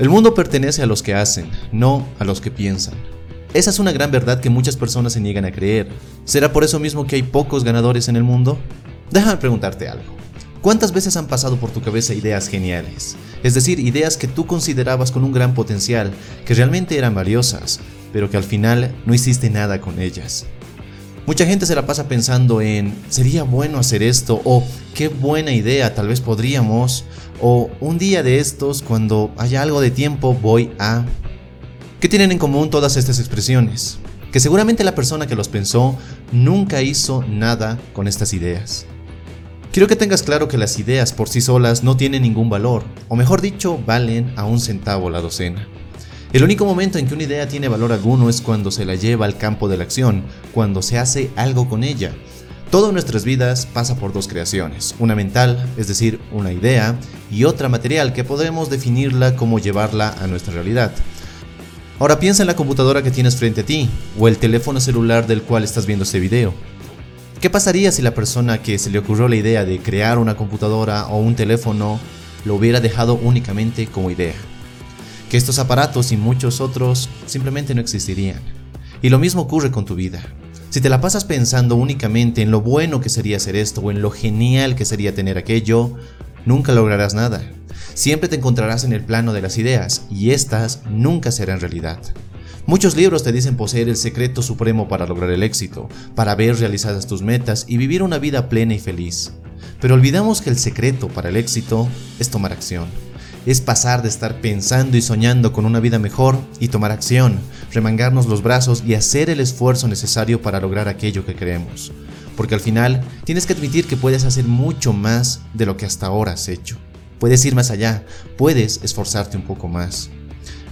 El mundo pertenece a los que hacen, no a los que piensan. Esa es una gran verdad que muchas personas se niegan a creer. ¿Será por eso mismo que hay pocos ganadores en el mundo? Déjame preguntarte algo. ¿Cuántas veces han pasado por tu cabeza ideas geniales? Es decir, ideas que tú considerabas con un gran potencial, que realmente eran valiosas, pero que al final no hiciste nada con ellas. Mucha gente se la pasa pensando en, ¿sería bueno hacer esto? O, qué buena idea, tal vez podríamos. O, un día de estos, cuando haya algo de tiempo, voy a... ¿Qué tienen en común todas estas expresiones? Que seguramente la persona que los pensó nunca hizo nada con estas ideas. Quiero que tengas claro que las ideas por sí solas no tienen ningún valor, o mejor dicho, valen a un centavo la docena. El único momento en que una idea tiene valor alguno es cuando se la lleva al campo de la acción, cuando se hace algo con ella. Todas nuestras vidas pasa por dos creaciones, una mental, es decir, una idea, y otra material que podremos definirla como llevarla a nuestra realidad. Ahora piensa en la computadora que tienes frente a ti, o el teléfono celular del cual estás viendo este video. ¿Qué pasaría si la persona que se le ocurrió la idea de crear una computadora o un teléfono lo hubiera dejado únicamente como idea? que estos aparatos y muchos otros simplemente no existirían. Y lo mismo ocurre con tu vida. Si te la pasas pensando únicamente en lo bueno que sería hacer esto o en lo genial que sería tener aquello, nunca lograrás nada. Siempre te encontrarás en el plano de las ideas y estas nunca serán realidad. Muchos libros te dicen poseer el secreto supremo para lograr el éxito, para ver realizadas tus metas y vivir una vida plena y feliz. Pero olvidamos que el secreto para el éxito es tomar acción es pasar de estar pensando y soñando con una vida mejor y tomar acción, remangarnos los brazos y hacer el esfuerzo necesario para lograr aquello que queremos. Porque al final tienes que admitir que puedes hacer mucho más de lo que hasta ahora has hecho. Puedes ir más allá, puedes esforzarte un poco más.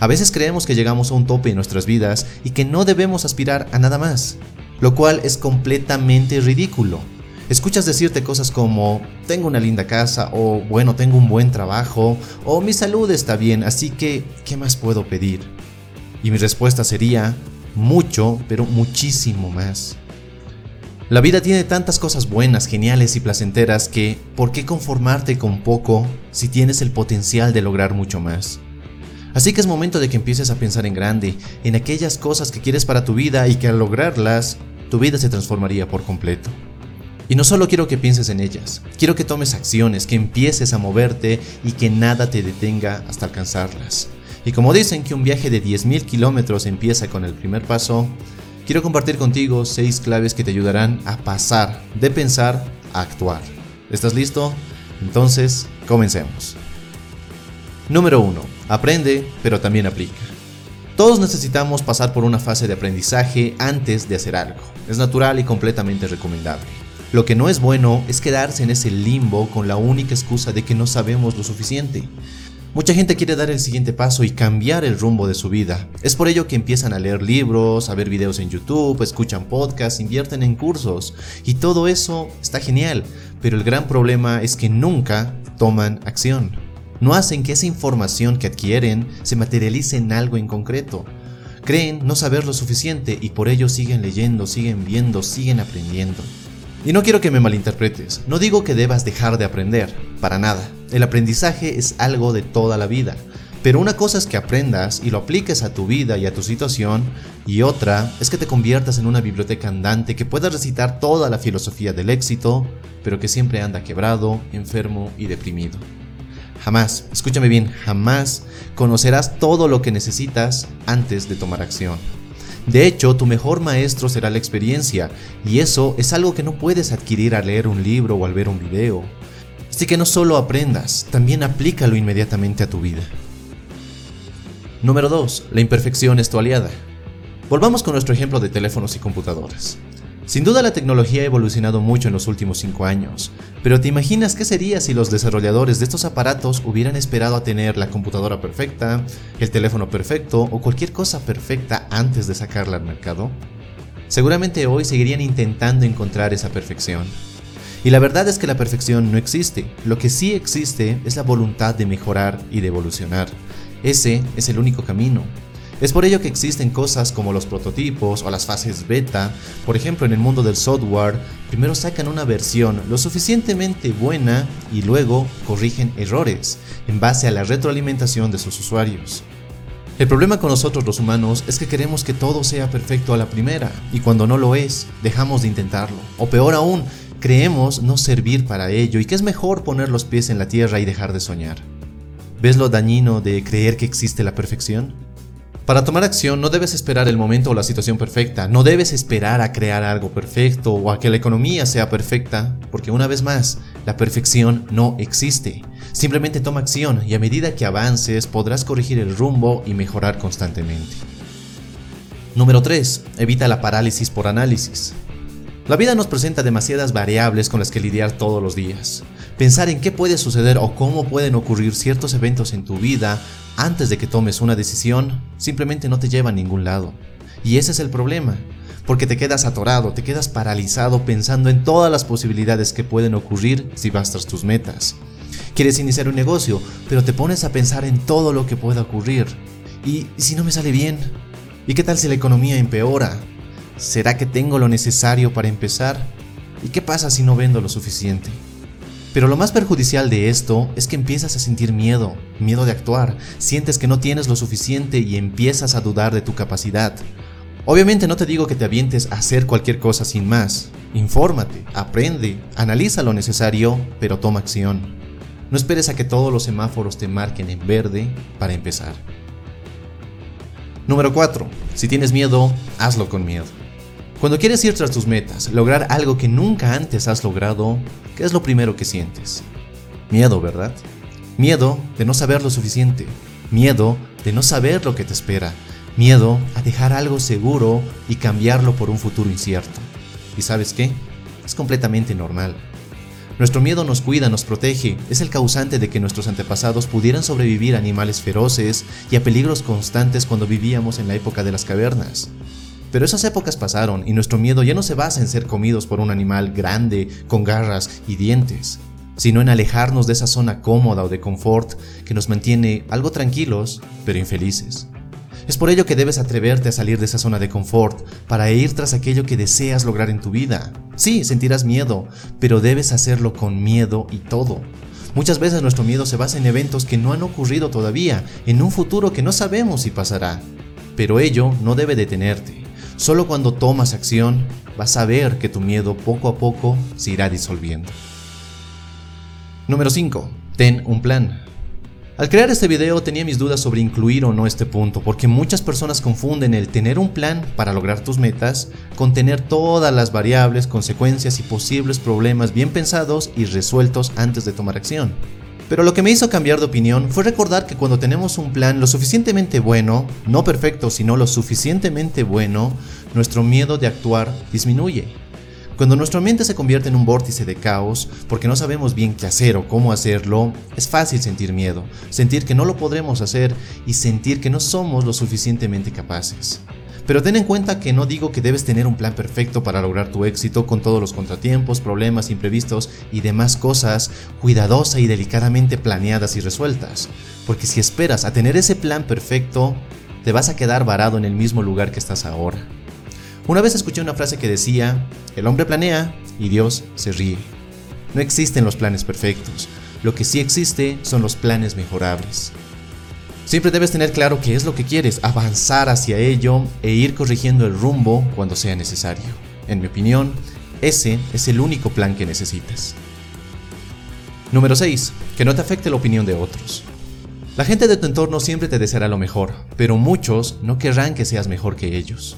A veces creemos que llegamos a un tope en nuestras vidas y que no debemos aspirar a nada más, lo cual es completamente ridículo. Escuchas decirte cosas como, tengo una linda casa, o bueno, tengo un buen trabajo, o mi salud está bien, así que, ¿qué más puedo pedir? Y mi respuesta sería, mucho, pero muchísimo más. La vida tiene tantas cosas buenas, geniales y placenteras que, ¿por qué conformarte con poco si tienes el potencial de lograr mucho más? Así que es momento de que empieces a pensar en grande, en aquellas cosas que quieres para tu vida y que al lograrlas, tu vida se transformaría por completo. Y no solo quiero que pienses en ellas, quiero que tomes acciones, que empieces a moverte y que nada te detenga hasta alcanzarlas. Y como dicen que un viaje de 10.000 kilómetros empieza con el primer paso, quiero compartir contigo 6 claves que te ayudarán a pasar de pensar a actuar. ¿Estás listo? Entonces, comencemos. Número 1. Aprende, pero también aplica. Todos necesitamos pasar por una fase de aprendizaje antes de hacer algo. Es natural y completamente recomendable. Lo que no es bueno es quedarse en ese limbo con la única excusa de que no sabemos lo suficiente. Mucha gente quiere dar el siguiente paso y cambiar el rumbo de su vida. Es por ello que empiezan a leer libros, a ver videos en YouTube, escuchan podcasts, invierten en cursos. Y todo eso está genial, pero el gran problema es que nunca toman acción. No hacen que esa información que adquieren se materialice en algo en concreto. Creen no saber lo suficiente y por ello siguen leyendo, siguen viendo, siguen aprendiendo. Y no quiero que me malinterpretes, no digo que debas dejar de aprender, para nada. El aprendizaje es algo de toda la vida. Pero una cosa es que aprendas y lo apliques a tu vida y a tu situación, y otra es que te conviertas en una biblioteca andante que puedas recitar toda la filosofía del éxito, pero que siempre anda quebrado, enfermo y deprimido. Jamás, escúchame bien, jamás conocerás todo lo que necesitas antes de tomar acción. De hecho, tu mejor maestro será la experiencia, y eso es algo que no puedes adquirir al leer un libro o al ver un video. Así que no solo aprendas, también aplícalo inmediatamente a tu vida. Número 2. La imperfección es tu aliada. Volvamos con nuestro ejemplo de teléfonos y computadoras. Sin duda la tecnología ha evolucionado mucho en los últimos 5 años, pero ¿te imaginas qué sería si los desarrolladores de estos aparatos hubieran esperado a tener la computadora perfecta, el teléfono perfecto o cualquier cosa perfecta antes de sacarla al mercado? Seguramente hoy seguirían intentando encontrar esa perfección. Y la verdad es que la perfección no existe, lo que sí existe es la voluntad de mejorar y de evolucionar. Ese es el único camino. Es por ello que existen cosas como los prototipos o las fases beta. Por ejemplo, en el mundo del software, primero sacan una versión lo suficientemente buena y luego corrigen errores en base a la retroalimentación de sus usuarios. El problema con nosotros los humanos es que queremos que todo sea perfecto a la primera y cuando no lo es, dejamos de intentarlo. O peor aún, creemos no servir para ello y que es mejor poner los pies en la tierra y dejar de soñar. ¿Ves lo dañino de creer que existe la perfección? Para tomar acción no debes esperar el momento o la situación perfecta, no debes esperar a crear algo perfecto o a que la economía sea perfecta, porque una vez más, la perfección no existe. Simplemente toma acción y a medida que avances podrás corregir el rumbo y mejorar constantemente. Número 3. Evita la parálisis por análisis. La vida nos presenta demasiadas variables con las que lidiar todos los días. Pensar en qué puede suceder o cómo pueden ocurrir ciertos eventos en tu vida antes de que tomes una decisión simplemente no te lleva a ningún lado. Y ese es el problema, porque te quedas atorado, te quedas paralizado pensando en todas las posibilidades que pueden ocurrir si vas tras tus metas. Quieres iniciar un negocio, pero te pones a pensar en todo lo que pueda ocurrir. ¿Y si no me sale bien? ¿Y qué tal si la economía empeora? ¿Será que tengo lo necesario para empezar? ¿Y qué pasa si no vendo lo suficiente? Pero lo más perjudicial de esto es que empiezas a sentir miedo, miedo de actuar, sientes que no tienes lo suficiente y empiezas a dudar de tu capacidad. Obviamente no te digo que te avientes a hacer cualquier cosa sin más. Infórmate, aprende, analiza lo necesario, pero toma acción. No esperes a que todos los semáforos te marquen en verde para empezar. Número 4. Si tienes miedo, hazlo con miedo. Cuando quieres ir tras tus metas, lograr algo que nunca antes has logrado, ¿qué es lo primero que sientes? Miedo, ¿verdad? Miedo de no saber lo suficiente, miedo de no saber lo que te espera, miedo a dejar algo seguro y cambiarlo por un futuro incierto. ¿Y sabes qué? Es completamente normal. Nuestro miedo nos cuida, nos protege, es el causante de que nuestros antepasados pudieran sobrevivir a animales feroces y a peligros constantes cuando vivíamos en la época de las cavernas. Pero esas épocas pasaron y nuestro miedo ya no se basa en ser comidos por un animal grande, con garras y dientes, sino en alejarnos de esa zona cómoda o de confort que nos mantiene algo tranquilos, pero infelices. Es por ello que debes atreverte a salir de esa zona de confort para ir tras aquello que deseas lograr en tu vida. Sí, sentirás miedo, pero debes hacerlo con miedo y todo. Muchas veces nuestro miedo se basa en eventos que no han ocurrido todavía, en un futuro que no sabemos si pasará. Pero ello no debe detenerte. Solo cuando tomas acción vas a ver que tu miedo poco a poco se irá disolviendo. Número 5. Ten un plan. Al crear este video tenía mis dudas sobre incluir o no este punto, porque muchas personas confunden el tener un plan para lograr tus metas con tener todas las variables, consecuencias y posibles problemas bien pensados y resueltos antes de tomar acción. Pero lo que me hizo cambiar de opinión fue recordar que cuando tenemos un plan lo suficientemente bueno, no perfecto, sino lo suficientemente bueno, nuestro miedo de actuar disminuye. Cuando nuestra mente se convierte en un vórtice de caos, porque no sabemos bien qué hacer o cómo hacerlo, es fácil sentir miedo, sentir que no lo podremos hacer y sentir que no somos lo suficientemente capaces. Pero ten en cuenta que no digo que debes tener un plan perfecto para lograr tu éxito con todos los contratiempos, problemas, imprevistos y demás cosas cuidadosa y delicadamente planeadas y resueltas. Porque si esperas a tener ese plan perfecto, te vas a quedar varado en el mismo lugar que estás ahora. Una vez escuché una frase que decía, el hombre planea y Dios se ríe. No existen los planes perfectos, lo que sí existe son los planes mejorables. Siempre debes tener claro qué es lo que quieres, avanzar hacia ello e ir corrigiendo el rumbo cuando sea necesario. En mi opinión, ese es el único plan que necesitas. Número 6. Que no te afecte la opinión de otros. La gente de tu entorno siempre te deseará lo mejor, pero muchos no querrán que seas mejor que ellos.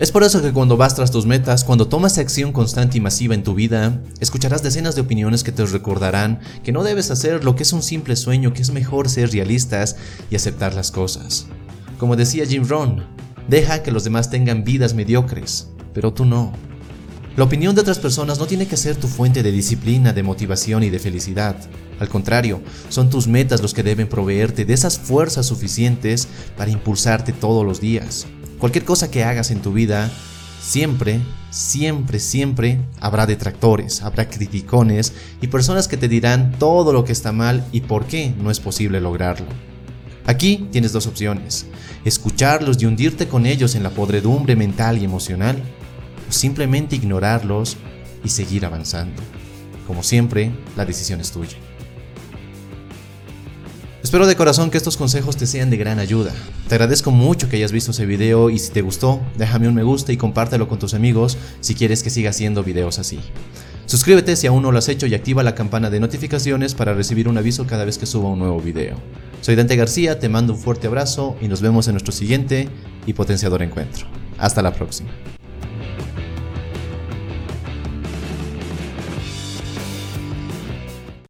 Es por eso que cuando vas tras tus metas, cuando tomas acción constante y masiva en tu vida, escucharás decenas de opiniones que te recordarán que no debes hacer lo que es un simple sueño, que es mejor ser realistas y aceptar las cosas. Como decía Jim Rohn, deja que los demás tengan vidas mediocres, pero tú no. La opinión de otras personas no tiene que ser tu fuente de disciplina, de motivación y de felicidad. Al contrario, son tus metas los que deben proveerte de esas fuerzas suficientes para impulsarte todos los días. Cualquier cosa que hagas en tu vida, siempre, siempre, siempre habrá detractores, habrá criticones y personas que te dirán todo lo que está mal y por qué no es posible lograrlo. Aquí tienes dos opciones, escucharlos y hundirte con ellos en la podredumbre mental y emocional, o simplemente ignorarlos y seguir avanzando. Como siempre, la decisión es tuya. Espero de corazón que estos consejos te sean de gran ayuda. Te agradezco mucho que hayas visto ese video y si te gustó, déjame un me gusta y compártelo con tus amigos si quieres que siga haciendo videos así. Suscríbete si aún no lo has hecho y activa la campana de notificaciones para recibir un aviso cada vez que suba un nuevo video. Soy Dante García, te mando un fuerte abrazo y nos vemos en nuestro siguiente y potenciador encuentro. Hasta la próxima.